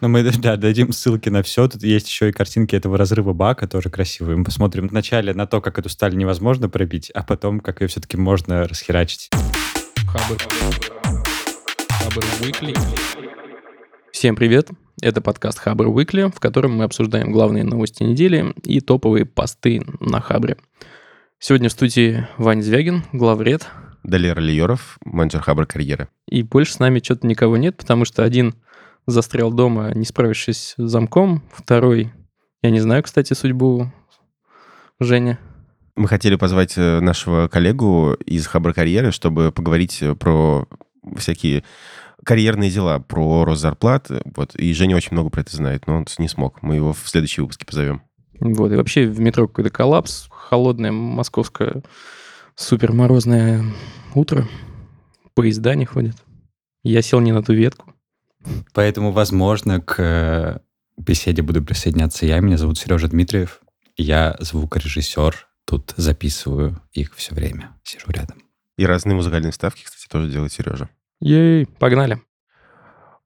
Ну, мы да, дадим ссылки на все. Тут есть еще и картинки этого разрыва бака, тоже красивые. Мы посмотрим вначале на то, как эту сталь невозможно пробить, а потом, как ее все-таки можно расхерачить. Хабр. Хабр Weekly. Всем привет! Это подкаст Хабр Weekly, в котором мы обсуждаем главные новости недели и топовые посты на Хабре. Сегодня в студии Ваня Звягин, главред. Далер Лиеров, менеджер Хабр карьеры. И больше с нами что-то никого нет, потому что один застрял дома, не справившись с замком. Второй, я не знаю, кстати, судьбу Женя. Мы хотели позвать э, нашего коллегу из Хабр карьеры, чтобы поговорить э, про всякие карьерные дела, про рост зарплат. Вот. И Женя очень много про это знает, но он не смог. Мы его в следующий выпуске позовем. Вот, и вообще в метро какой-то коллапс. Холодное московское супер морозное утро. Поезда не ходят. Я сел не на ту ветку. Поэтому, возможно, к э, беседе буду присоединяться я. Меня зовут Сережа Дмитриев. Я звукорежиссер. Тут записываю их все время. Сижу рядом. И разные музыкальные вставки, кстати, тоже делает Сережа. Ей, погнали.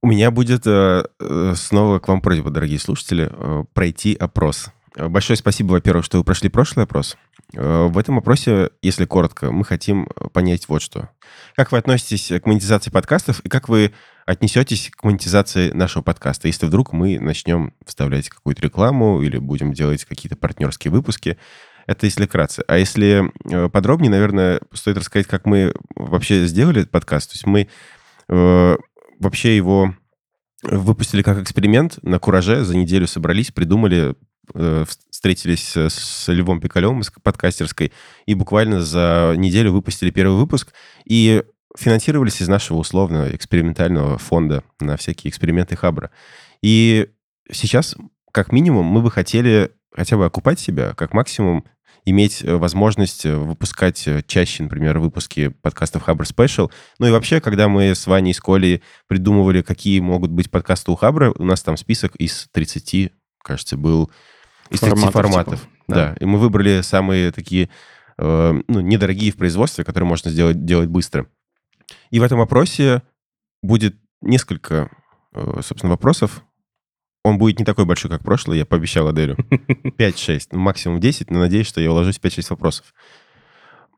У меня будет э, э, снова к вам просьба, дорогие слушатели, э, пройти опрос. Большое спасибо, во-первых, что вы прошли прошлый опрос. Э, в этом опросе, если коротко, мы хотим понять вот что. Как вы относитесь к монетизации подкастов и как вы отнесетесь к монетизации нашего подкаста, если вдруг мы начнем вставлять какую-то рекламу или будем делать какие-то партнерские выпуски. Это если вкратце. А если э, подробнее, наверное, стоит рассказать, как мы вообще сделали этот подкаст. То есть мы э, вообще его выпустили как эксперимент на Кураже, за неделю собрались, придумали, э, встретились с Львом Пикалевым из подкастерской и буквально за неделю выпустили первый выпуск. И финансировались из нашего условного экспериментального фонда на всякие эксперименты Хабра. И сейчас, как минимум, мы бы хотели хотя бы окупать себя, как максимум иметь э, возможность э, выпускать э, чаще, например, выпуски подкастов Хабр Special. Ну и вообще, когда мы с Ваней и с Колей придумывали, какие могут быть подкасты у Хабра, у нас там список из 30, кажется, был из 30 форматов. форматов типа, да. да, и мы выбрали самые такие э, ну, недорогие в производстве, которые можно сделать делать быстро. И в этом опросе будет несколько, э, собственно, вопросов. Он будет не такой большой, как прошлый, я пообещал Аделю. 5-6, ну, максимум 10, но надеюсь, что я уложусь в 5-6 вопросов.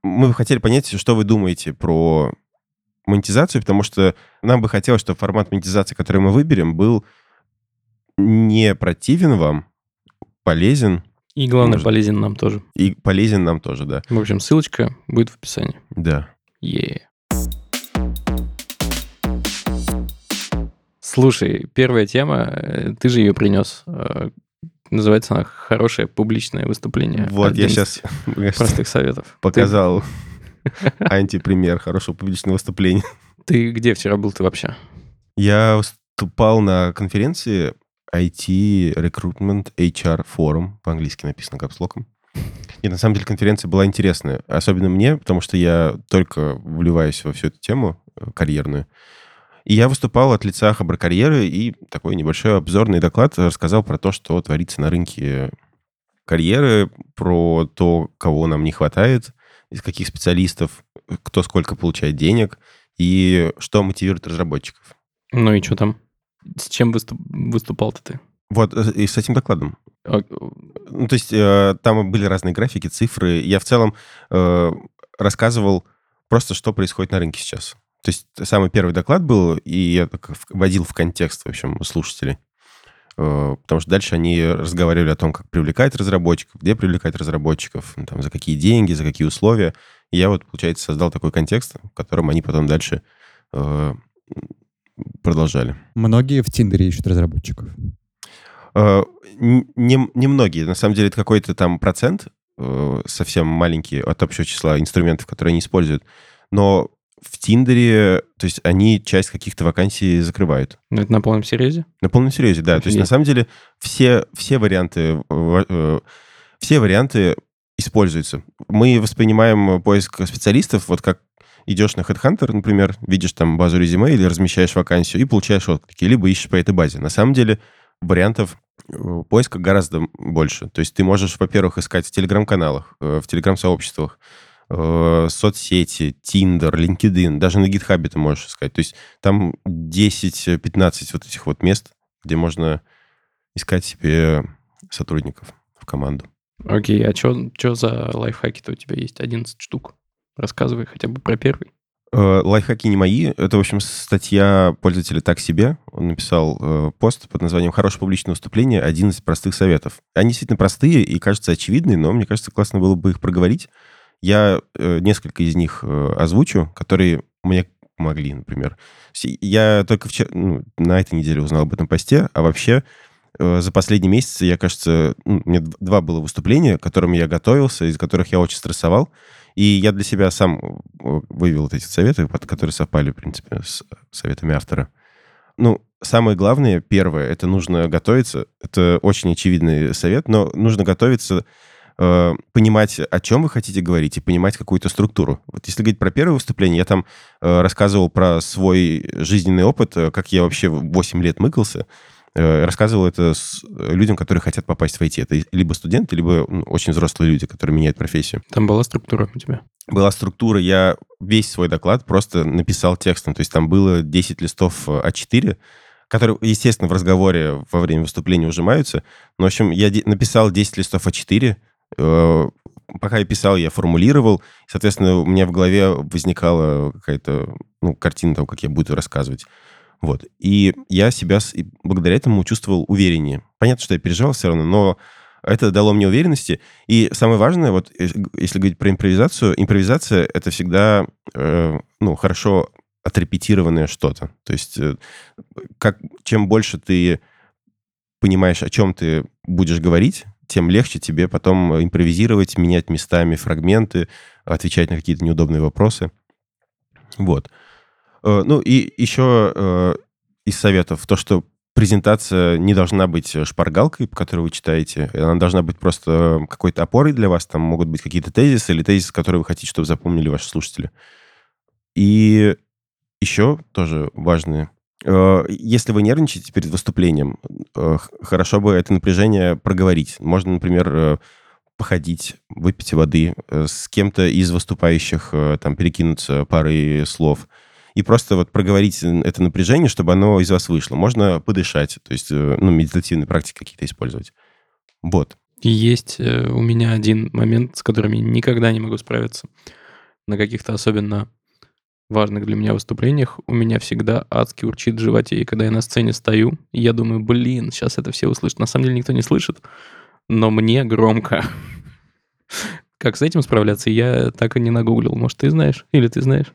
Мы бы хотели понять, что вы думаете про монетизацию, потому что нам бы хотелось, чтобы формат монетизации, который мы выберем, был не противен вам, полезен. И главное, может, полезен нам тоже. И полезен нам тоже, да. В общем, ссылочка будет в описании. Да. Yeah. Слушай, первая тема, э, ты же ее принес. Э, называется она «Хорошее публичное выступление». Вот, я сейчас... Простых советов. Показал антипример хорошего публичного выступления. Ты где вчера был ты вообще? Я выступал на конференции IT Recruitment HR Forum, по-английски написано капслоком. И на самом деле конференция была интересная, особенно мне, потому что я только вливаюсь во всю эту тему э, карьерную. И я выступал от лица Хабр-карьеры и такой небольшой обзорный доклад рассказал про то, что творится на рынке карьеры, про то, кого нам не хватает, из каких специалистов, кто сколько получает денег и что мотивирует разработчиков. Ну и что там? С чем выступ... выступал-то ты? Вот, э, и с этим докладом. А... Ну, то есть э, там были разные графики, цифры. Я в целом э, рассказывал просто, что происходит на рынке сейчас. То есть самый первый доклад был, и я так вводил в контекст, в общем, слушателей. Э, потому что дальше они разговаривали о том, как привлекать разработчиков, где привлекать разработчиков, ну, там, за какие деньги, за какие условия. И я вот, получается, создал такой контекст, в котором они потом дальше э, продолжали. Многие в Тиндере ищут разработчиков? Э, не, не многие. На самом деле это какой-то там процент, э, совсем маленький от общего числа инструментов, которые они используют. Но в Тиндере, то есть они часть каких-то вакансий закрывают. Ну, это на полном серьезе? На полном серьезе, да. Офигеть. То есть на самом деле все, все варианты э, все варианты используются. Мы воспринимаем поиск специалистов вот как идешь на HeadHunter, например, видишь там базу резюме или размещаешь вакансию и получаешь отклики, либо ищешь по этой базе. На самом деле вариантов э, поиска гораздо больше. То есть ты можешь, во-первых, искать в телеграм-каналах, э, в телеграм-сообществах, э, соцсети, Tinder, LinkedIn, даже на GitHub ты можешь искать. То есть там 10-15 вот этих вот мест, где можно искать себе сотрудников в команду. Окей, а что за лайфхаки-то у тебя есть? 11 штук. Рассказывай хотя бы про первый. Э, лайфхаки не мои. Это, в общем, статья пользователя «Так себе». Он написал э, пост под названием «Хорошее публичное выступление. 11 простых советов». Они действительно простые и, кажется, очевидные, но мне кажется, классно было бы их проговорить. Я э, несколько из них э, озвучу, которые мне помогли, например. Я только вчера, ну, на этой неделе узнал об этом посте, а вообще э, за последний месяц, я, кажется, ну, у меня два было выступления, к которым я готовился, из которых я очень стрессовал. И я для себя сам э, вывел вот эти советы, которые совпали, в принципе, с советами автора. Ну, самое главное, первое, это нужно готовиться. Это очень очевидный совет, но нужно готовиться, э, понимать, о чем вы хотите говорить, и понимать какую-то структуру. Вот если говорить про первое выступление, я там э, рассказывал про свой жизненный опыт, э, как я вообще 8 лет мыкался. Э, рассказывал это с э, людям, которые хотят попасть в IT. Это либо студенты, либо очень взрослые люди, которые меняют профессию. Там была структура у тебя? Была структура. Я весь свой доклад просто написал текстом. То есть там было 10 листов А4, которые, естественно, в разговоре во время выступления ужимаются. Но, в общем, я написал 10 листов А4, пока я писал, я формулировал. Соответственно, у меня в голове возникала какая-то ну, картина того, как я буду рассказывать. Вот. И я себя благодаря этому чувствовал увереннее. Понятно, что я переживал все равно, но это дало мне уверенности. И самое важное, вот если говорить про импровизацию, импровизация — это всегда э, ну, хорошо отрепетированное что-то. То есть э, как, чем больше ты понимаешь, о чем ты будешь говорить, тем легче тебе потом импровизировать, менять местами фрагменты, отвечать на какие-то неудобные вопросы. Вот. Э, ну и еще э, из советов то, что презентация не должна быть шпаргалкой, по которой вы читаете. Она должна быть просто какой-то опорой для вас. Там могут быть какие-то тезисы или тезисы, которые вы хотите, чтобы запомнили ваши слушатели. И еще тоже важные. Э, если вы нервничаете перед выступлением, хорошо бы это напряжение проговорить. Можно, например, походить, выпить воды, с кем-то из выступающих там перекинуться парой слов – и просто вот проговорить это напряжение, чтобы оно из вас вышло. Можно подышать, то есть, э, ну, медитативные практики какие-то использовать. Вот. Есть э, у меня один момент, с которым я никогда не могу справиться. На каких-то особенно важных для меня выступлениях у меня всегда адски урчит в животе. И когда я на сцене стою, я думаю, блин, сейчас это все услышат. На самом деле никто не слышит, но мне громко. Как с этим справляться, я так и не нагуглил. Может, ты знаешь? Или ты знаешь?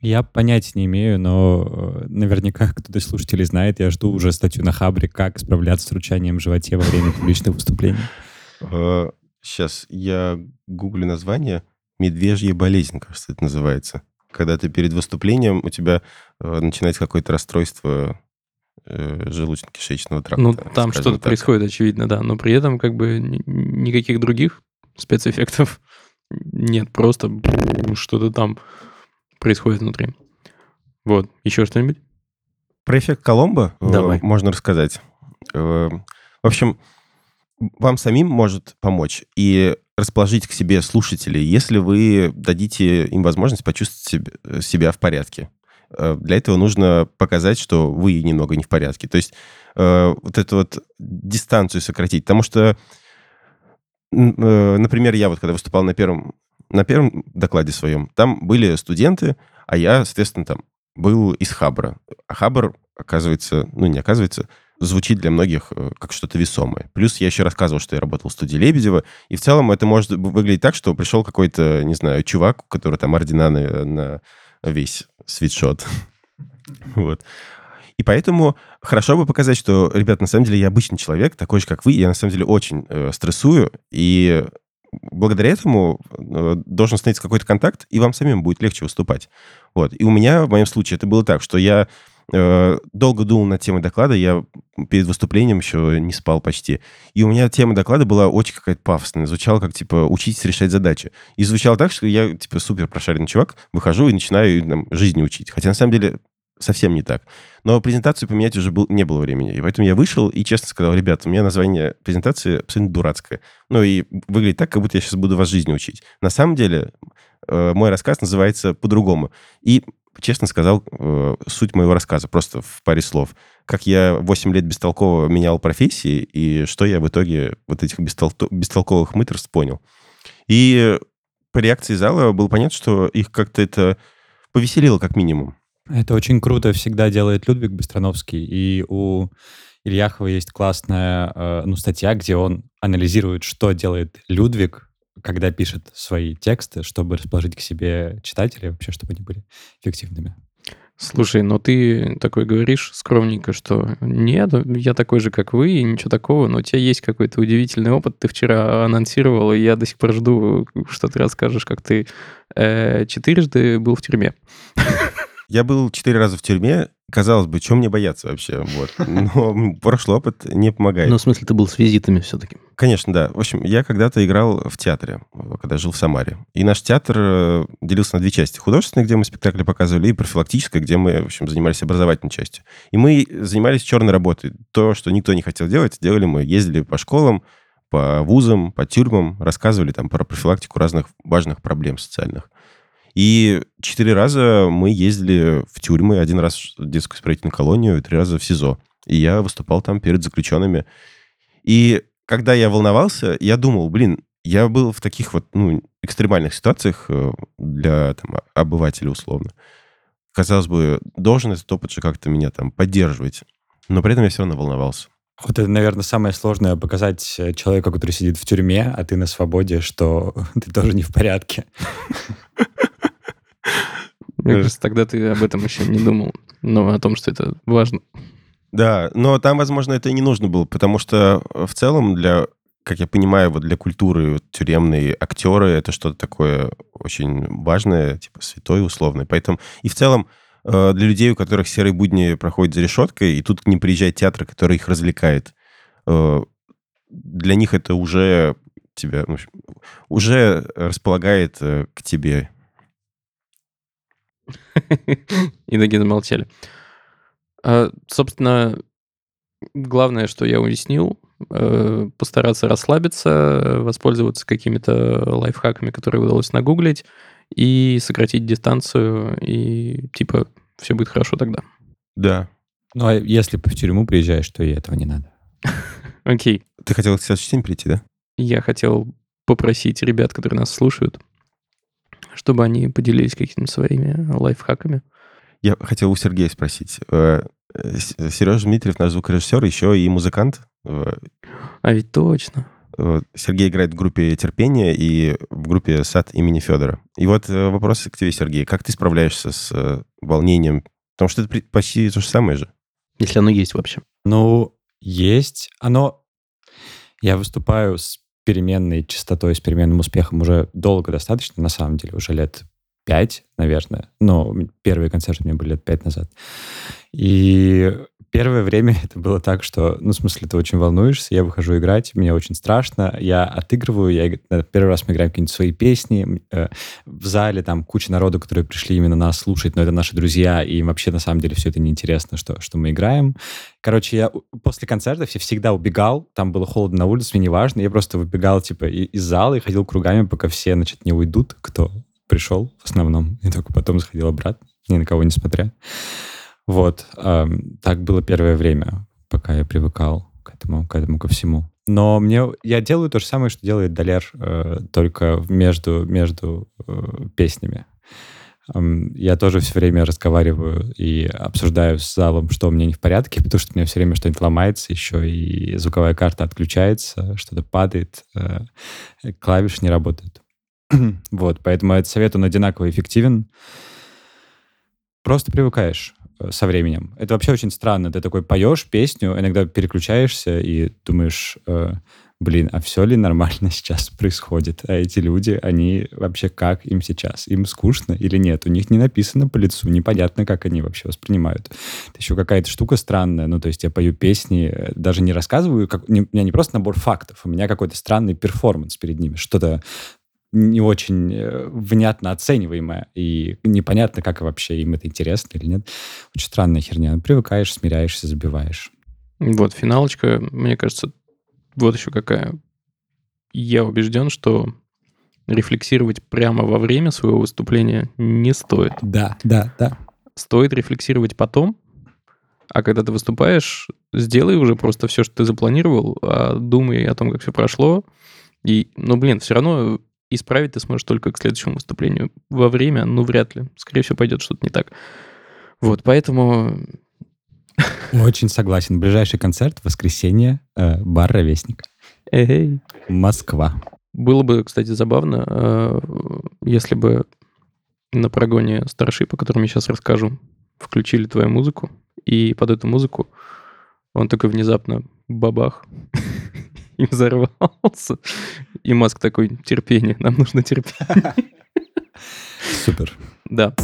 Я понятия не имею, но э, наверняка кто-то из слушателей знает. Я жду уже статью на Хабре, как справляться с ручанием в животе во время публичных выступлений. Сейчас я гуглю название. Медвежья болезнь, кажется, это называется. Когда ты перед выступлением, у тебя э, начинается какое-то расстройство э, желудочно-кишечного тракта. Ну, там что-то происходит, очевидно, да. Но при этом как бы никаких других спецэффектов нет. Просто что-то там происходит внутри. Вот. Еще что-нибудь? Про эффект Коломбо э, Давай. можно рассказать. Э, в общем, вам самим может помочь и расположить к себе слушателей, если вы дадите им возможность почувствовать себя в порядке. Э, для этого нужно показать, что вы немного не в порядке. То есть вот эту вот дистанцию сократить. Потому что, например, я вот когда выступал на первом на первом докладе своем там были студенты, а я, соответственно, там был из Хабра. А Хабр, оказывается, ну, не оказывается, звучит для многих э, как что-то весомое. Плюс я еще рассказывал, что я работал в студии Лебедева, и в целом это может выглядеть так, что пришел какой-то, не знаю, чувак, у которого там ордена на, на весь свитшот. Вот. И поэтому хорошо бы показать, что, ребят, на самом деле я обычный человек, такой же, как вы, я на самом деле очень э, стрессую, и благодаря этому э, должен становиться какой-то контакт, и вам самим будет легче выступать. Вот. И у меня, в моем случае, это было так, что я э, долго думал над темой доклада, я перед выступлением еще не спал почти. И у меня тема доклада была очень какая-то пафосная, звучала как, типа, учитесь решать задачи. И звучало так, что я, типа, супер прошаренный чувак, выхожу и начинаю там, жизни учить. Хотя, на самом деле, совсем не так. Но презентацию поменять уже был, не было времени. И поэтому я вышел и честно сказал, ребят, у меня название презентации абсолютно дурацкое. Ну и выглядит так, как будто я сейчас буду вас жизни учить. На самом деле э, мой рассказ называется по-другому. И честно сказал э, суть моего рассказа, просто в паре слов. Как я 8 лет бестолково менял профессии, и что я в итоге вот этих бестол... бестолковых мыторств понял. И по реакции зала было понятно, что их как-то это повеселило как минимум. Это очень круто всегда делает Людвиг Быстроновский. И у Ильяхова есть классная э, ну, статья, где он анализирует, что делает Людвиг, когда пишет свои тексты, чтобы расположить к себе читателей, вообще, чтобы они были эффективными. Слушай, но ты такой говоришь скромненько, что нет, я такой же, как вы, и ничего такого, но у тебя есть какой-то удивительный опыт. Ты вчера анонсировал, и я до сих пор жду, что ты расскажешь, как ты э, четырежды был в тюрьме. Я был четыре раза в тюрьме. Казалось бы, чем мне бояться вообще? Вот. Но прошлый опыт не помогает. Ну, в смысле, ты был с визитами все-таки? Конечно, да. В общем, я когда-то играл в театре, когда жил в Самаре. И наш театр э, делился на две части. Художественная, где мы спектакли показывали, и профилактическая, где мы, в общем, занимались образовательной частью. И мы занимались черной работой. То, что никто не хотел делать, делали мы. Ездили по школам, по вузам, по тюрьмам, рассказывали там про профилактику разных важных проблем социальных. И четыре раза мы ездили в тюрьмы, один раз в детскую исправительную колонию, и три раза в СИЗО. И я выступал там перед заключенными. И когда я волновался, я думал, блин, я был в таких вот ну, экстремальных ситуациях э, для там, обывателя условно. Казалось бы, должен этот опыт же как-то меня там поддерживать. Но при этом я все равно волновался. Вот это, наверное, самое сложное показать э, человеку, который сидит в тюрьме, а ты на свободе, что ты тоже не в порядке. Мне кажется, тогда ты об этом еще не думал, но о том, что это важно. Да, но там, возможно, это и не нужно было, потому что в целом для, как я понимаю, вот для культуры тюремные актеры это что-то такое очень важное, типа святое условное. Поэтому и в целом э, для людей, у которых серые будни проходят за решеткой, и тут к ним приезжает театр, который их развлекает, э, для них это уже тебя, уже располагает э, к тебе И ноги замолчали. А, собственно, главное, что я уяснил, э, постараться расслабиться, воспользоваться какими-то лайфхаками, которые удалось нагуглить, и сократить дистанцию, и типа все будет хорошо тогда. Да. Ну, а если в тюрьму приезжаешь, то и этого не надо. Окей. Ты хотел сейчас в прийти, да? Я хотел попросить ребят, которые нас слушают, чтобы они поделились какими-то своими лайфхаками. Я хотел у Сергея спросить. Э, Сережа Дмитриев, наш звукорежиссер, еще и музыкант. А ведь точно. Сергей играет в группе «Терпение» и в группе «Сад имени Федора». И вот э, вопрос к тебе, Сергей. Как ты справляешься с э, волнением? Потому что это почти то же самое же. Если оно есть вообще. Ну, есть. Оно... Я выступаю с переменной частотой, с переменным успехом уже долго достаточно, на самом деле, уже лет пять, наверное. Но первые концерты у меня были лет пять назад. И первое время это было так, что, ну, в смысле, ты очень волнуешься, я выхожу играть, мне очень страшно, я отыгрываю, я первый раз мы играем какие-нибудь свои песни, э, в зале там куча народу, которые пришли именно нас слушать, но это наши друзья, и им вообще на самом деле все это неинтересно, что, что мы играем. Короче, я после концертов я всегда убегал, там было холодно на улице, мне не важно, я просто выбегал, типа, из зала и ходил кругами, пока все, значит, не уйдут, кто пришел в основном, и только потом заходил обратно, ни на кого не смотря. Вот. Так было первое время, пока я привыкал к этому, к этому ко всему. Но мне я делаю то же самое, что делает Далер, э, только между, между э, песнями. Эм, я тоже все время разговариваю и обсуждаю с залом, что у меня не в порядке, потому что у меня все время что-нибудь ломается, еще и звуковая карта отключается, что-то падает, э, клавиши не работают. вот, поэтому этот совет, он одинаково эффективен. Просто привыкаешь. Э, со временем. Это вообще очень странно. Ты такой поешь песню, иногда переключаешься и думаешь, э, блин, а все ли нормально сейчас происходит? А эти люди, они вообще как им сейчас? Им скучно или нет? У них не написано по лицу, непонятно, как они вообще воспринимают. Это еще какая-то штука странная. Ну, то есть я пою песни, э, даже не рассказываю, как, не, у меня не просто набор фактов, у меня какой-то странный перформанс перед ними, что-то не очень э, внятно оцениваемое, и непонятно, как вообще им это интересно или нет. Очень странная херня. Привыкаешь, смиряешься, забиваешь. Вот, финалочка, мне кажется, вот еще какая. Я убежден, что рефлексировать прямо во время своего выступления не стоит. Да, да, да. стоит рефлексировать потом, а когда ты выступаешь, сделай уже просто все, что ты запланировал, а думай о том, как все прошло. И, ну, блин, все равно исправить ты сможешь только к следующему выступлению. Во время, ну, вряд ли. Скорее всего, пойдет что-то не так. Вот, поэтому... Очень согласен. Ближайший концерт воскресенье, э, бар «Ровесник». Эй. Москва. Было бы, кстати, забавно, э, если бы на прогоне Starship, о котором я сейчас расскажу, включили твою музыку, и под эту музыку он такой внезапно бабах и взорвался. И Маск такой, терпение, нам нужно терпение. Супер. Да.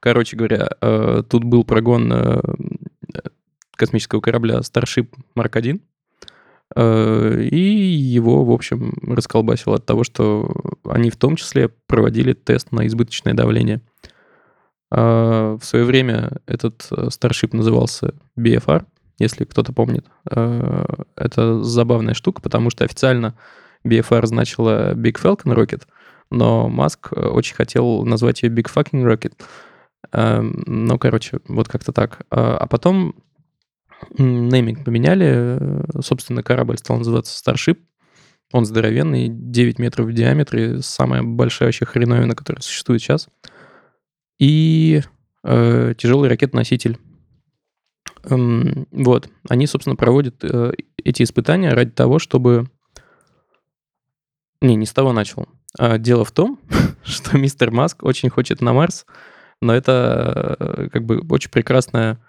Короче говоря, э, тут был прогон э, космического корабля Starship Mark 1, э, и его, в общем, расколбасило от того, что они в том числе проводили тест на избыточное давление. В свое время этот Starship назывался BFR, если кто-то помнит. Это забавная штука, потому что официально BFR значила Big Falcon Rocket, но Маск очень хотел назвать ее Big Fucking Rocket — Эм, ну, короче, вот как-то так. А, а потом нейминг поменяли. Собственно, корабль стал называться Starship. Он здоровенный, 9 метров в диаметре, самая большая вообще хреновина, которая существует сейчас. И э, тяжелый ракетоноситель. Эм, вот. Они, собственно, проводят э, эти испытания ради того, чтобы... Не, не с того начал. А дело в том, что мистер Маск очень хочет на Марс, но это э, как бы очень прекрасная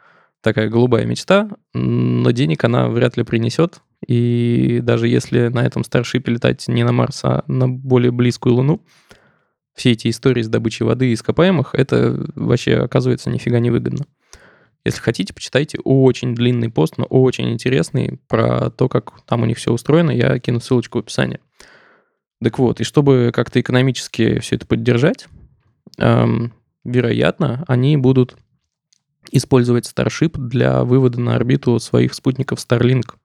такая голубая мечта, но денег она вряд ли принесет. И даже если на этом старшипе летать не на Марс, а на более близкую Луну, все эти истории с добычей воды и ископаемых, это вообще оказывается нифига не выгодно. Если хотите, почитайте очень длинный пост, но очень интересный про то, как там у них все устроено. Я кину ссылочку в описании. Так вот, и чтобы как-то экономически все это поддержать, эм, вероятно, они будут использовать Starship для вывода на орбиту своих спутников Starlink.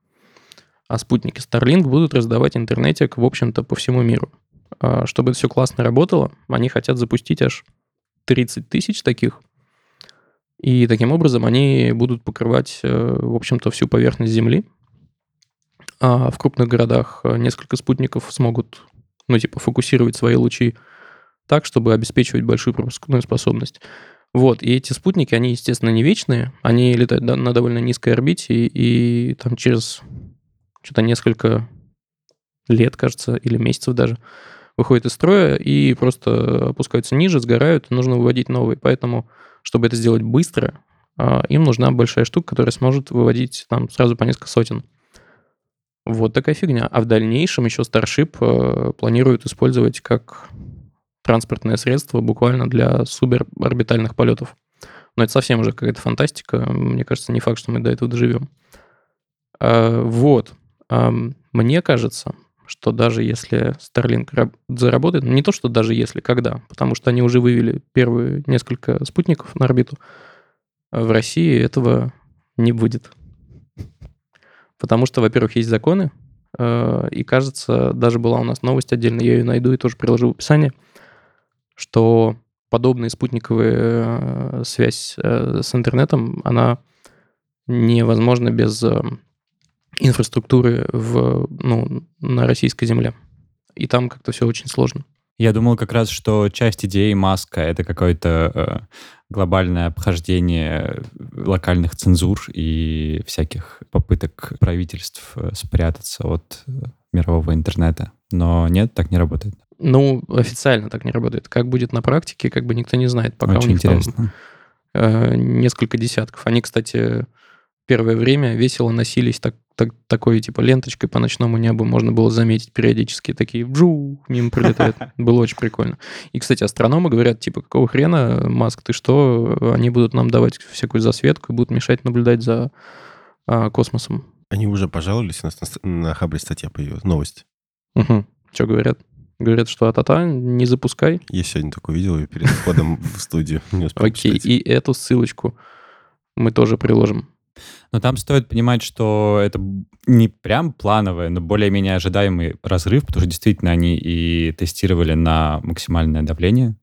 А спутники Starlink будут раздавать интернетик, в общем-то, по всему миру. А чтобы это все классно работало, они хотят запустить аж 30 тысяч таких. И таким образом они будут покрывать, э, в общем-то, всю поверхность Земли. А в крупных городах э, несколько спутников смогут, ну, типа, фокусировать свои лучи так, чтобы обеспечивать большую пропускную способность. Вот, и эти спутники, они, естественно, не вечные, они летают на довольно низкой орбите, и, и там через что-то несколько лет, кажется, или месяцев даже, выходят из строя и просто опускаются ниже, сгорают, нужно выводить новые. Поэтому, чтобы это сделать быстро, а, им нужна большая штука, которая сможет выводить там сразу по несколько сотен. Вот такая фигня. А в дальнейшем еще Starship э, планируют использовать как транспортное средство буквально для суборбитальных полетов. Но это совсем уже какая-то фантастика. Мне кажется, не факт, что мы до этого доживем. А, вот. Мне кажется, что даже если Starlink заработает, не то, что даже если, когда, потому что они уже вывели первые несколько спутников на орбиту, в России этого не будет. Потому что, во-первых, есть законы, а, и, кажется, даже была у нас новость отдельно, я ее найду и тоже приложу в описание – что подобная спутниковая э, связь э, с интернетом, она невозможна без э, инфраструктуры в, ну, на российской земле. И там как-то все очень сложно. Я думал как раз, что часть идеи Маска — это какое-то э, глобальное обхождение локальных цензур и всяких попыток правительств спрятаться от мирового интернета. Но нет, так не работает. Ну, официально так не работает. Как будет на практике, как бы никто не знает. Пока Очень у них интересно. там э, несколько десятков. Они, кстати, первое время весело носились так, так, такой типа ленточкой по ночному небу. Можно было заметить периодически такие вжу, мимо прилетают. Было очень прикольно. И, кстати, астрономы говорят, типа, какого хрена, Маск, ты что? Они будут нам давать всякую засветку и будут мешать наблюдать за а, космосом. Они уже пожаловались, у нас на, на Хабре статья появилась, новость. Угу. Что говорят? Говорят, что а-та-та, не запускай. Я сегодня только видел ее перед входом в студию. Окей, и эту ссылочку мы тоже приложим. Но там стоит понимать, что это не прям плановое, но более-менее ожидаемый разрыв, потому что действительно они и тестировали на максимальное давление.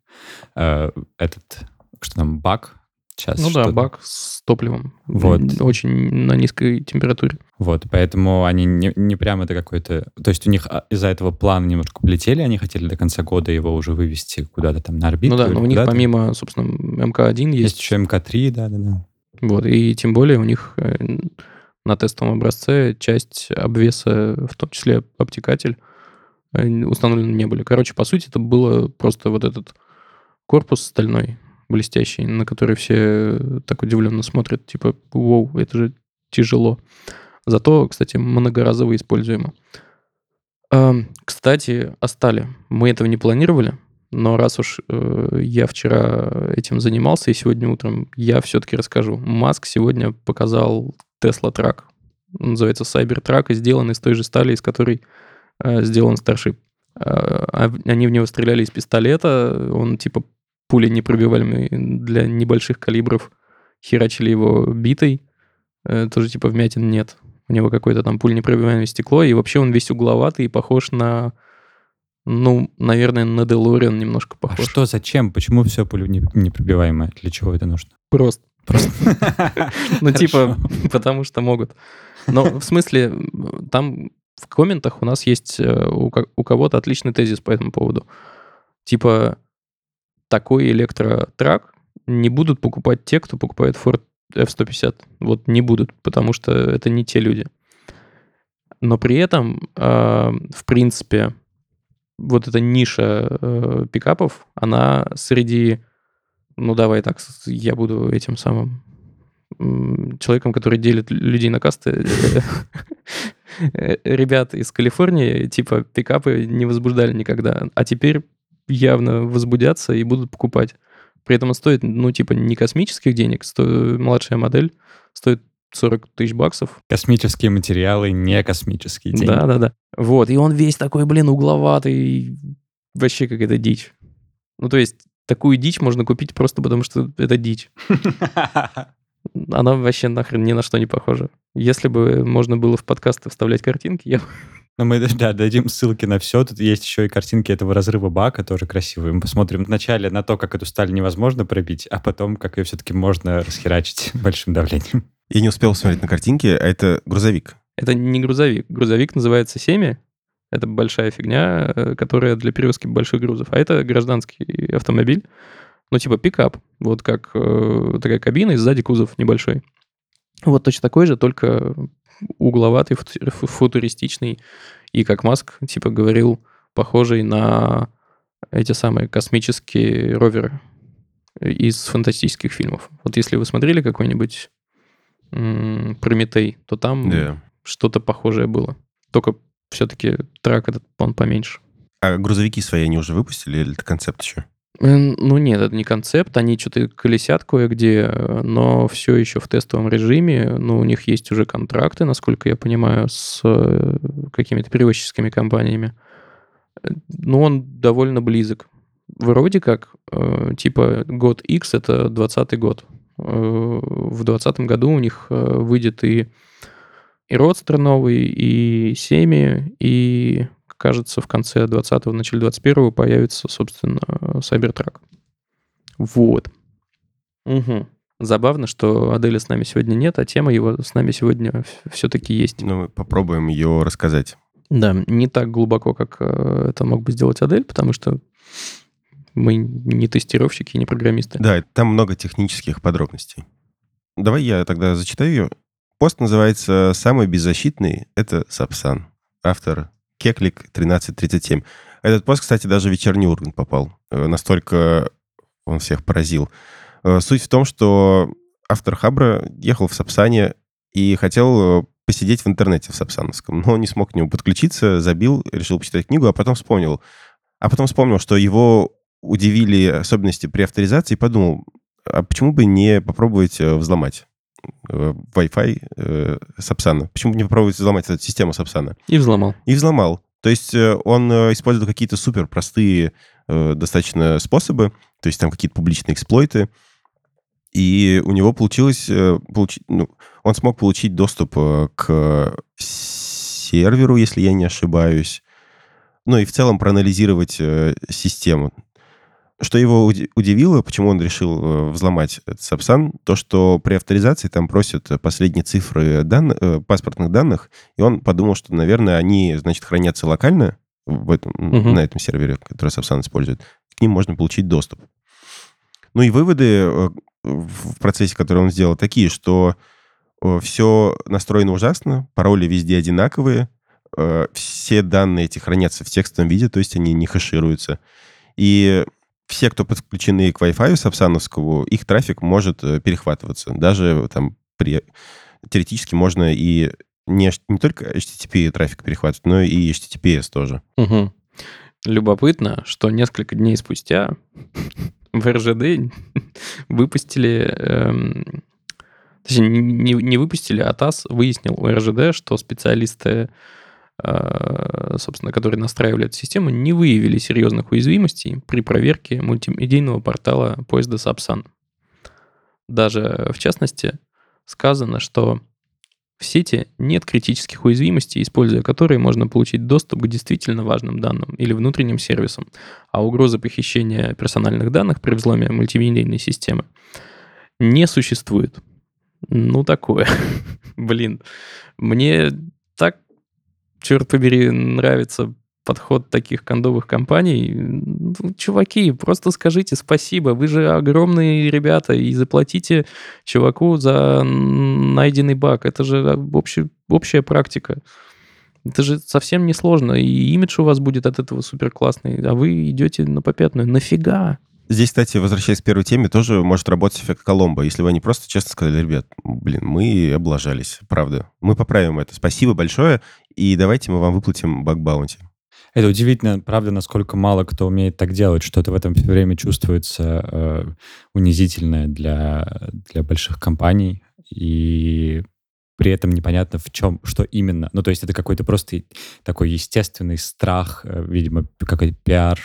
Э, этот, что там, бак, Сейчас ну да, бак с топливом. Вот. Очень на низкой температуре. Вот, поэтому они не, не прям это какой-то... То есть у них а, из-за этого плана немножко полетели, они хотели до конца года его уже вывести куда-то там на орбиту. Ну да, но у них помимо, собственно, МК-1 есть... Есть еще МК-3, да-да-да. Вот, и тем более у них э, на тестовом образце часть обвеса, в том числе обтекатель, э, установлены не были. Короче, по сути, это было просто вот этот корпус стальной, блестящий, на который все так удивленно смотрят, типа, вау, это же тяжело. Зато, кстати, многоразово используемо. Кстати, о стали. Мы этого не планировали, но раз уж э, я вчера этим занимался, и сегодня утром я все-таки расскажу. Маск сегодня показал Tesla Truck. Он называется Cybertruck и сделан из той же стали, из которой э, сделан Starship. Э, они в него стреляли из пистолета, он типа пули непробиваемый для небольших калибров, херачили его битой, э, тоже типа вмятин нет. У него какое-то там пуль непробиваемое стекло, и вообще он весь угловатый и похож на, ну, наверное, на Делориан немножко а похож. А что, зачем? Почему все пулю непробиваемое? Для чего это нужно? Просто. Просто. Ну, типа, потому что могут. Но в смысле, там в комментах у нас есть э, у кого-то отличный тезис по этому поводу. Типа, такой электротрак не будут покупать те, кто покупает Ford F-150. Вот не будут, потому что это не те люди. Но при этом, э, в принципе, вот эта ниша э, пикапов, она среди, ну давай так, я буду этим самым человеком, который делит людей на касты, ребят из Калифорнии, типа, пикапы не возбуждали никогда. А теперь явно возбудятся и будут покупать. При этом он стоит, ну, типа, не космических денег, сто... младшая модель стоит 40 тысяч баксов. Космические материалы, не космические деньги. Да-да-да. Вот, и он весь такой, блин, угловатый, вообще какая-то дичь. Ну, то есть, такую дичь можно купить просто потому, что это дичь. Она вообще нахрен ни на что не похожа. Если бы можно было в подкасты вставлять картинки, я но мы да, дадим ссылки на все. Тут есть еще и картинки этого разрыва бака, тоже красивые. Мы посмотрим вначале на то, как эту сталь невозможно пробить, а потом, как ее все-таки можно расхерачить большим давлением. Я не успел посмотреть на картинки, а это грузовик. Это не грузовик. Грузовик называется «Семя». Это большая фигня, э, которая для перевозки больших грузов. А это гражданский автомобиль, ну, типа пикап. Вот как э, такая кабина, и сзади кузов небольшой. Вот точно такой же, только угловатый, футуристичный, и, как Маск, типа, говорил, похожий на эти самые космические роверы из фантастических фильмов. Вот если вы смотрели какой-нибудь Прометей, то там yeah. что-то похожее было. Только все-таки трак этот, он поменьше. А грузовики свои они уже выпустили или это концепт еще? Ну нет, это не концепт, они что-то колесят кое-где, но все еще в тестовом режиме. Ну, у них есть уже контракты, насколько я понимаю, с э, какими-то перевозческими компаниями. Ну, он довольно близок. Вроде как, э, типа, год X — это 20 год. Э, в 2020 году у них выйдет и, и Родстер новый, и Семи, и кажется, в конце 20-го, начале 21-го появится, собственно, Cybertruck. Вот. Угу. Забавно, что Аделя с нами сегодня нет, а тема его с нами сегодня все-таки есть. Ну, мы попробуем ее рассказать. Да, не так глубоко, как э, это мог бы сделать Адель, потому что мы не тестировщики не программисты. Да, там много технических подробностей. Давай я тогда зачитаю ее. Пост называется «Самый беззащитный» — это Сапсан. Автор Кеклик 1337. Этот пост, кстати, даже в вечерний Ургант попал. Э, настолько он всех поразил. Э, суть в том, что автор Хабра ехал в Сапсане и хотел э, посидеть в интернете в Сапсановском, но не смог к нему подключиться, забил, решил почитать книгу, а потом вспомнил. А потом вспомнил, что его удивили особенности при авторизации подумал, а почему бы не попробовать взломать? Э, Wi-Fi э, Сапсана. Почему бы не попробовать взломать эту систему Сапсана? И взломал. И взломал. То есть э, он э, использовал какие-то супер простые э, достаточно способы, то есть там какие-то публичные эксплойты, И у него получилось э, получить, ну, он смог получить доступ э, к серверу, если я не ошибаюсь. Ну и в целом проанализировать э, систему. Что его удивило, почему он решил взломать этот Сапсан, то, что при авторизации там просят последние цифры дан... паспортных данных, и он подумал, что, наверное, они, значит, хранятся локально в этом, угу. на этом сервере, который Сапсан использует. К ним можно получить доступ. Ну и выводы в процессе, который он сделал, такие, что все настроено ужасно, пароли везде одинаковые, э, все данные эти хранятся в текстовом виде, то есть они не хэшируются. И все, кто подключены к Wi-Fi Сапсановскому, их трафик может э, перехватываться. Даже там при... теоретически можно и не, не только HTTP трафик перехватывать, но и HTTPS тоже. Угу. Любопытно, что несколько дней спустя в РЖД выпустили... Эм, точнее, не, не выпустили, а ТАСС выяснил у РЖД, что специалисты, собственно, которые настраивали эту систему, не выявили серьезных уязвимостей при проверке мультимедийного портала поезда Сапсан. Даже, в частности, сказано, что в сети нет критических уязвимостей, используя которые можно получить доступ к действительно важным данным или внутренним сервисам, а угрозы похищения персональных данных при взломе мультимедийной системы не существует. Ну, такое. Блин, мне черт побери, нравится подход таких кондовых компаний. Ну, чуваки, просто скажите спасибо, вы же огромные ребята, и заплатите чуваку за найденный баг. Это же общий, общая практика. Это же совсем не сложно, и имидж у вас будет от этого супер классный, а вы идете на попятную. Нафига? Здесь, кстати, возвращаясь к первой теме, тоже может работать эффект Коломбо. Если вы они просто честно сказали, ребят, блин, мы облажались, правда. Мы поправим это. Спасибо большое, и давайте мы вам выплатим баг-баунти. Это удивительно, правда, насколько мало кто умеет так делать, что это в этом время чувствуется э, унизительное для, для больших компаний, и при этом непонятно в чем, что именно. Ну, то есть это какой-то просто такой естественный страх, э, видимо, какой-то пиар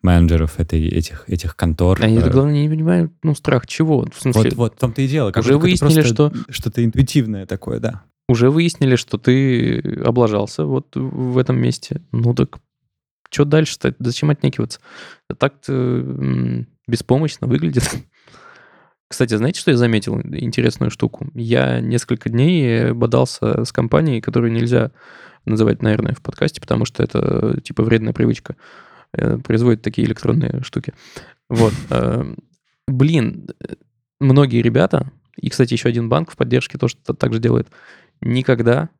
менеджеров этой, этих, этих контор. Они, это, э. главное, не понимают, ну, страх чего? В смысле, вот, вот в том-то и дело. Уже выяснили, что... Что-то интуитивное такое, да уже выяснили, что ты облажался вот в этом месте. Ну так что дальше-то? Зачем отнекиваться? Так-то беспомощно выглядит. Кстати, знаете, что я заметил? Интересную штуку. Я несколько дней бодался с компанией, которую нельзя называть, наверное, в подкасте, потому что это типа вредная привычка. Э, производит такие электронные штуки. Вот. Э, блин, многие ребята, и, кстати, еще один банк в поддержке тоже так же делает, никогда,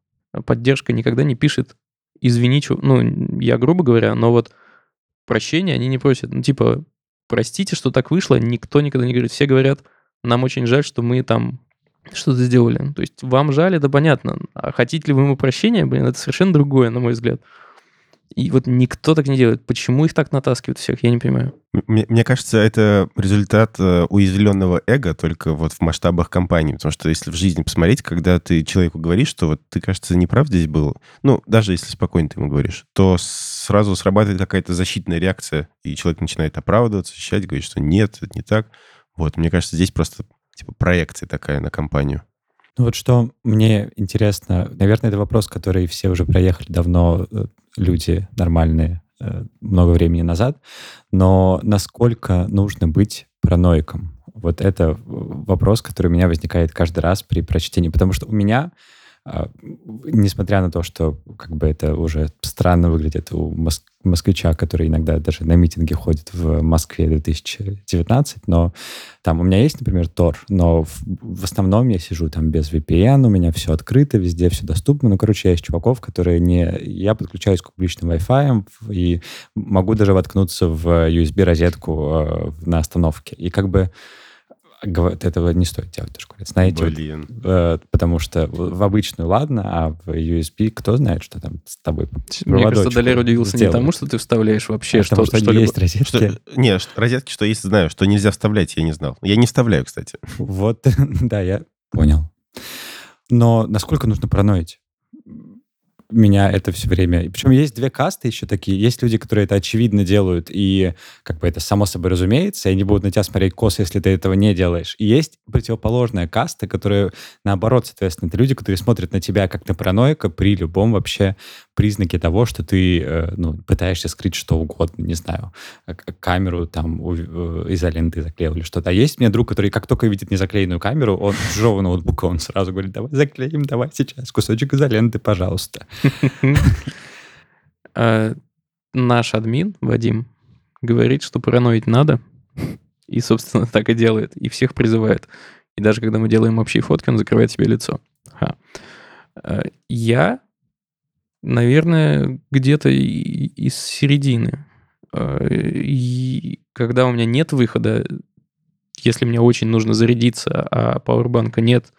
поддержка никогда не пишет извини, ну, я грубо говоря, но вот прощения они не просят. Ну, типа, простите, что так вышло, никто никогда не говорит. Все говорят, нам очень жаль, что мы там что-то сделали. То есть вам жаль, это понятно. А хотите ли вы ему прощения, блин, это совершенно другое, на мой взгляд. И вот никто так не делает. Почему их так натаскивают всех, я не понимаю. Мне, мне кажется, это результат э, уязвленного эго только вот в масштабах компании. Потому что если в жизни посмотреть, когда ты человеку говоришь, что вот ты, кажется, не прав здесь был, ну, даже если спокойно ты ему говоришь, то сразу срабатывает какая-то защитная реакция, и человек начинает оправдываться, защищать, говорить, что нет, это не так. Вот, мне кажется, здесь просто типа проекция такая на компанию. Ну вот что мне интересно, наверное, это вопрос, который все уже проехали давно, э, люди нормальные, э, много времени назад, но насколько нужно быть параноиком? Вот это вопрос, который у меня возникает каждый раз при прочтении, потому что у меня несмотря на то, что как бы это уже странно выглядит у моск- москвича, который иногда даже на митинги ходит в Москве 2019, но там у меня есть, например, Тор, но в, в основном я сижу там без VPN, у меня все открыто, везде все доступно. Ну, короче, я из чуваков, которые не... Я подключаюсь к публичным Wi-Fi и могу даже воткнуться в USB-розетку э, на остановке. И как бы этого не стоит делать в школе. Знаете, Блин. Вот, э, потому что в обычную ладно, а в USB кто знает, что там с тобой Мне кажется, Далер удивился сделают. не тому, что ты вставляешь вообще, а что, потому что, что есть розетки. Что, не, розетки, что есть, знаю. Что нельзя вставлять, я не знал. Я не вставляю, кстати. Вот, да, я понял. Но насколько нужно параноить? Меня это все время... Причем есть две касты еще такие. Есть люди, которые это очевидно делают, и как бы это само собой разумеется, и они будут на тебя смотреть косо, если ты этого не делаешь. И есть противоположная каста, которая, наоборот, соответственно, это люди, которые смотрят на тебя как на параноика при любом вообще признаке того, что ты э, ну, пытаешься скрыть что угодно, не знаю, камеру там э, изолентой заклеил или что-то. А есть у меня друг, который как только видит незаклеенную камеру, он чужого ноутбука, он сразу говорит, давай заклеим, давай сейчас кусочек изоленты, пожалуйста. А, наш админ, Вадим, говорит, что параноить надо, и, собственно, так и делает, и всех призывает. И даже когда мы делаем общие фотки, он закрывает себе лицо. Ха. А, я, наверное, где-то из середины. А, и когда у меня нет выхода, если мне очень нужно зарядиться, а пауэрбанка нет,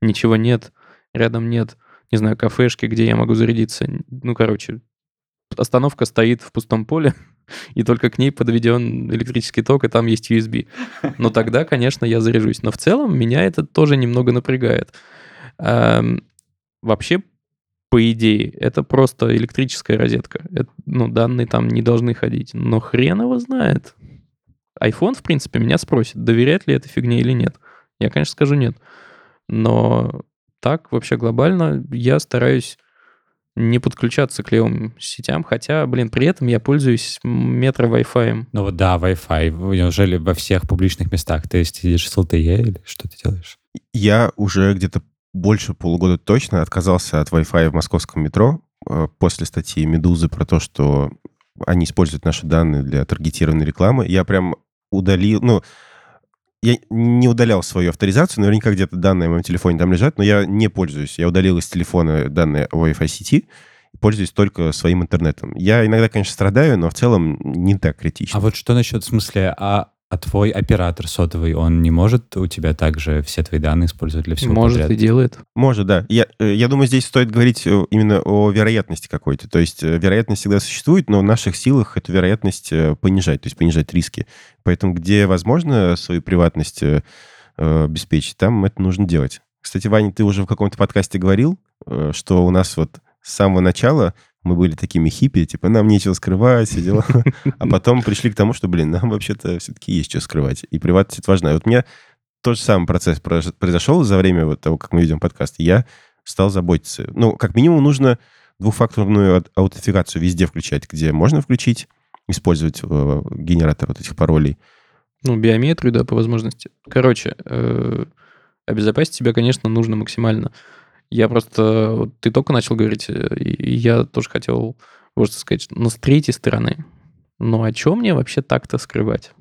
ничего нет, рядом нет, не знаю, кафешки, где я могу зарядиться. Ну, короче, остановка стоит в пустом поле, и только к ней подведен электрический ток, и там есть USB. Но тогда, конечно, я заряжусь. Но в целом меня это тоже немного напрягает. Вообще, по идее, это просто электрическая розетка. Это, ну, данные там не должны ходить. Но хрен его знает. iPhone, в принципе, меня спросит, доверять ли это фигне или нет. Я, конечно, скажу нет. Но так, вообще глобально, я стараюсь не подключаться к левым сетям, хотя, блин, при этом я пользуюсь метро Wi-Fi. Ну вот да, Wi-Fi. Неужели во всех публичных местах ты сидишь с LTE или что ты делаешь? Я уже где-то больше полугода точно отказался от Wi-Fi в московском метро э, после статьи «Медузы» про то, что они используют наши данные для таргетированной рекламы. Я прям удалил, ну, я не удалял свою авторизацию, наверняка где-то данные в моем телефоне там лежат, но я не пользуюсь. Я удалил из телефона данные Wi-Fi сети, пользуюсь только своим интернетом. Я иногда, конечно, страдаю, но в целом не так критично. А вот что насчет, в смысле, а а твой оператор сотовый, он не может у тебя также все твои данные использовать для всего Может подряд? и делает. Может, да. Я, э, я думаю, здесь стоит говорить э, именно о вероятности какой-то. То есть э, вероятность всегда существует, но в наших силах эту вероятность понижать, то есть понижать риски. Поэтому где возможно свою приватность обеспечить, там это нужно делать. Кстати, Ваня, ты уже в каком-то подкасте говорил, что у нас вот с самого начала мы были такими хиппи, типа, нам нечего скрывать, все дела. А потом пришли к тому, что, блин, нам вообще-то все-таки есть что скрывать. И приватность это важна. И вот у меня тот же самый процесс произошел за время вот того, как мы ведем подкаст. Я стал заботиться. Ну, как минимум, нужно двухфакторную аутентификацию везде включать, где можно включить, использовать э, генератор вот этих паролей. Ну, биометрию, да, по возможности. Короче, э, обезопасить себя, конечно, нужно максимально. Я просто... Ты только начал говорить, э, и я тоже хотел, можно сказать, но с третьей стороны. Ну, о чем мне вообще так-то скрывать?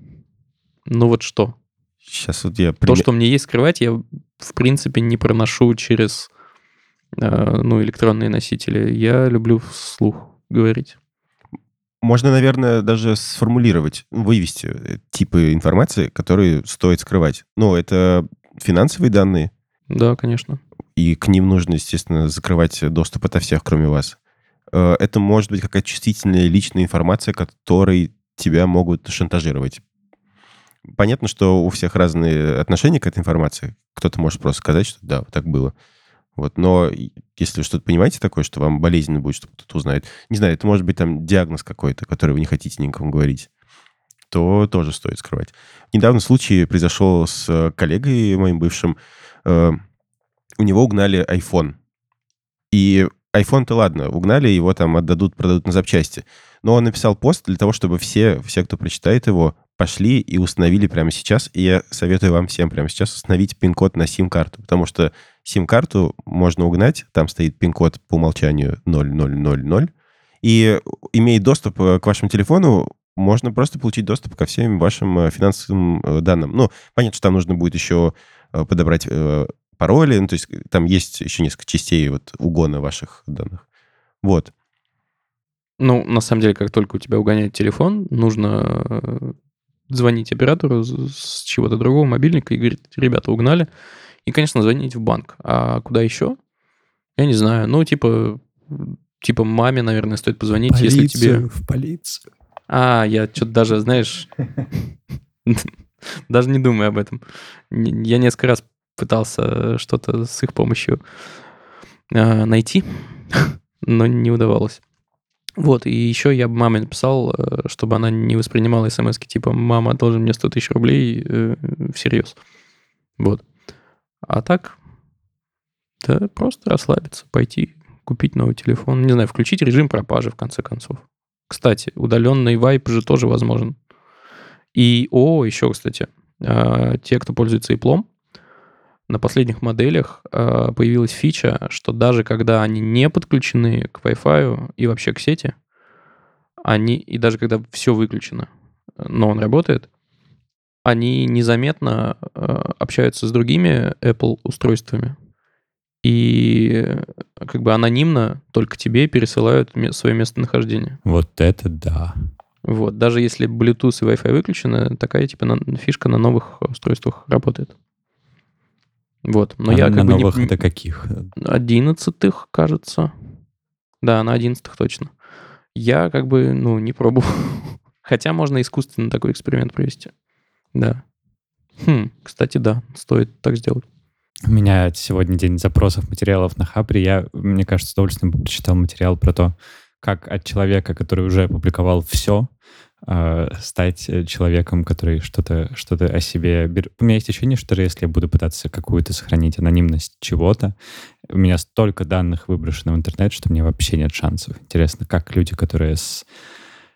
Ну, вот что? Сейчас вот я... То, что мне есть скрывать, я, в принципе, не проношу через, э, ну, электронные носители. Я люблю вслух говорить. Можно, наверное, даже сформулировать, вывести э, типы информации, которые стоит скрывать. Ну, это финансовые данные. Да, конечно и к ним нужно, естественно, закрывать доступ ото всех, кроме вас. Э, это может быть какая-то чувствительная личная информация, которой тебя могут шантажировать. Понятно, что у всех разные отношения к этой информации. Кто-то может просто сказать, что да, так было. Вот, но если вы что-то понимаете такое, что вам болезненно будет, что кто-то узнает, не знаю, это может быть там диагноз какой-то, который вы не хотите никому говорить, то тоже стоит скрывать. Недавно случай произошел с коллегой моим бывшим. У него угнали iPhone. И iPhone-то ладно, угнали, его там отдадут, продадут на запчасти. Но он написал пост для того, чтобы все, все, кто прочитает его, пошли и установили прямо сейчас. И я советую вам всем прямо сейчас установить пин-код на сим-карту, потому что сим-карту можно угнать, там стоит пин-код по умолчанию 0000, и имея доступ э, к вашему телефону, можно просто получить доступ ко всем вашим э, финансовым э, данным. Ну, понятно, что там нужно будет еще подобрать пароли, ну, то есть там есть еще несколько частей вот угона ваших данных. Вот. Ну, на самом деле, как только у тебя угоняет телефон, нужно э, звонить оператору с чего-то другого мобильника и говорить, ребята, угнали. И, конечно, звонить в банк. А куда еще? Я не знаю. Ну, типа, типа маме, наверное, стоит позвонить, полицию, если тебе... в полицию. А, я что-то даже, знаешь, даже не думаю об этом. Я несколько раз пытался что-то с их помощью э, найти. но не удавалось. Вот, и еще я маме написал, э, чтобы она не воспринимала смс типа «мама, должен мне 100 тысяч рублей» э, всерьез. Вот. А так, да, просто расслабиться, пойти купить новый телефон. Не знаю, включить режим пропажи, в конце концов. Кстати, удаленный вайп же тоже возможен. И, о, еще, кстати, э, те, кто пользуется Иплом, на последних моделях э, появилась фича, что даже когда они не подключены к Wi-Fi и вообще к сети, они, и даже когда все выключено, но он работает, они незаметно э, общаются с другими Apple устройствами и как бы анонимно только тебе пересылают свое местонахождение. Вот это да. Вот, даже если Bluetooth и Wi-Fi выключены, такая типа на, фишка на новых устройствах работает. Вот. Но а я на как новых бы не... это каких? Одиннадцатых, кажется. Да, на одиннадцатых точно. Я как бы, ну, не пробовал. Хотя можно искусственно такой эксперимент провести. Да. Хм, кстати, да, стоит так сделать. У меня сегодня день запросов материалов на Хабре. Я, мне кажется, с удовольствием прочитал материал про то, как от человека, который уже опубликовал все, стать э, человеком, который что-то что о себе... У меня есть ощущение, что если я буду пытаться какую-то сохранить анонимность чего-то, у меня столько данных выброшено в интернет, что мне вообще нет шансов. Интересно, как люди, которые с,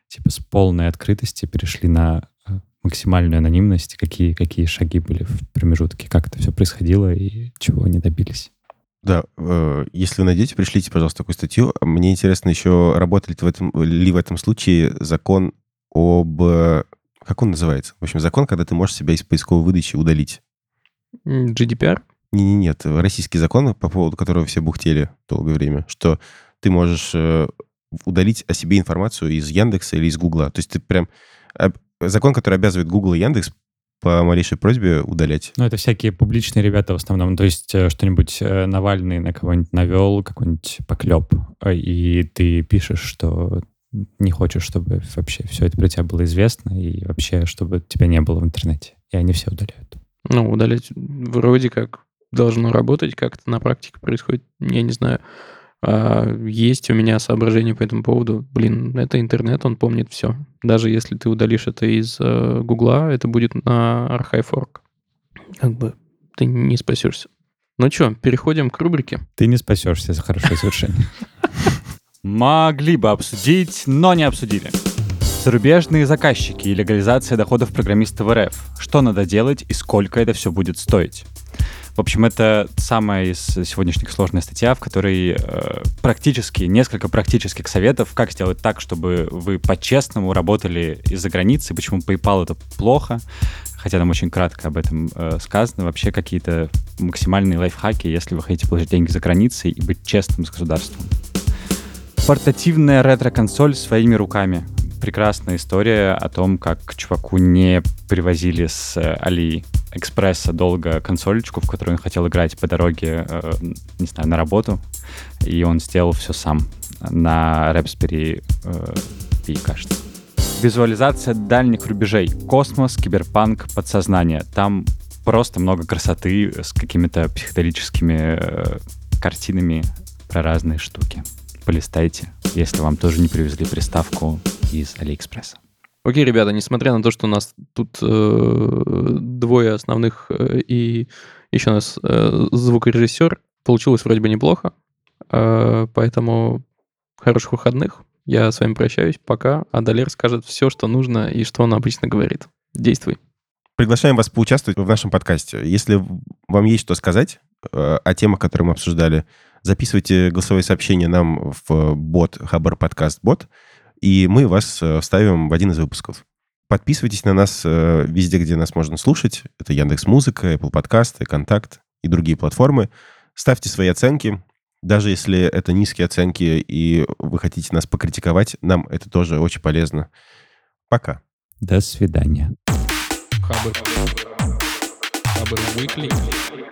типа, с полной открытости перешли на э, максимальную анонимность, какие, какие шаги были в промежутке, как это все происходило и чего они добились. Да, э, если вы найдете, пришлите, пожалуйста, такую статью. Мне интересно еще, работает ли в этом случае закон об... Как он называется? В общем, закон, когда ты можешь себя из поисковой выдачи удалить. GDPR? Не, нет, российский закон, по поводу которого все бухтели долгое время, что ты можешь э, удалить о себе информацию из Яндекса или из Гугла. То есть ты прям... Закон, который обязывает Google и Яндекс по малейшей просьбе удалять. Ну, это всякие публичные ребята в основном. То есть э, что-нибудь э, Навальный на кого-нибудь навел, какой-нибудь поклеп, и ты пишешь, что не хочешь, чтобы вообще все это про тебя было известно, и вообще, чтобы тебя не было в интернете. И они все удаляют. Ну, удалять вроде как должно работать, как это на практике происходит, я не знаю. А, есть у меня соображения по этому поводу. Блин, это интернет, он помнит все. Даже если ты удалишь это из э, Гугла, это будет на Archive.org. Как бы ты не спасешься. Ну что, переходим к рубрике. Ты не спасешься за хорошее совершение. Могли бы обсудить, но не обсудили. Зарубежные заказчики и легализация доходов программистов РФ. Что надо делать и сколько это все будет стоить? В общем, это самая из сегодняшних сложная статья, в которой э, практически, несколько практических советов, как сделать так, чтобы вы по-честному работали из-за границы, почему PayPal это плохо, хотя там очень кратко об этом э, сказано, вообще какие-то максимальные лайфхаки, если вы хотите положить деньги за границей и быть честным с государством. Портативная ретро-консоль своими руками прекрасная история о том, как чуваку не привозили с э, Али Экспресса долго консолечку, в которую он хотел играть по дороге, э, не знаю, на работу, и он сделал все сам на Raspberry э, Pi, кажется. Визуализация дальних рубежей. Космос, киберпанк, подсознание. Там просто много красоты с какими-то психоделическими э, картинами про разные штуки. Полистайте, если вам тоже не привезли приставку из Алиэкспресса. Окей, ребята, несмотря на то, что у нас тут э, двое основных э, и еще у нас э, звукорежиссер, получилось вроде бы неплохо. Э, поэтому хороших выходных. Я с вами прощаюсь. Пока. А далее расскажет все, что нужно и что он обычно говорит. Действуй. Приглашаем вас поучаствовать в нашем подкасте. Если вам есть что сказать э, о темах, которые мы обсуждали, записывайте голосовое сообщение нам в бот, Хабар подкаст бот, и мы вас э, вставим в один из выпусков. Подписывайтесь на нас э, везде, где нас можно слушать. Это Яндекс Музыка, Apple Подкасты, Контакт и другие платформы. Ставьте свои оценки. Даже если это низкие оценки и вы хотите нас покритиковать, нам это тоже очень полезно. Пока. До свидания. Хабр. Хабр Weekly.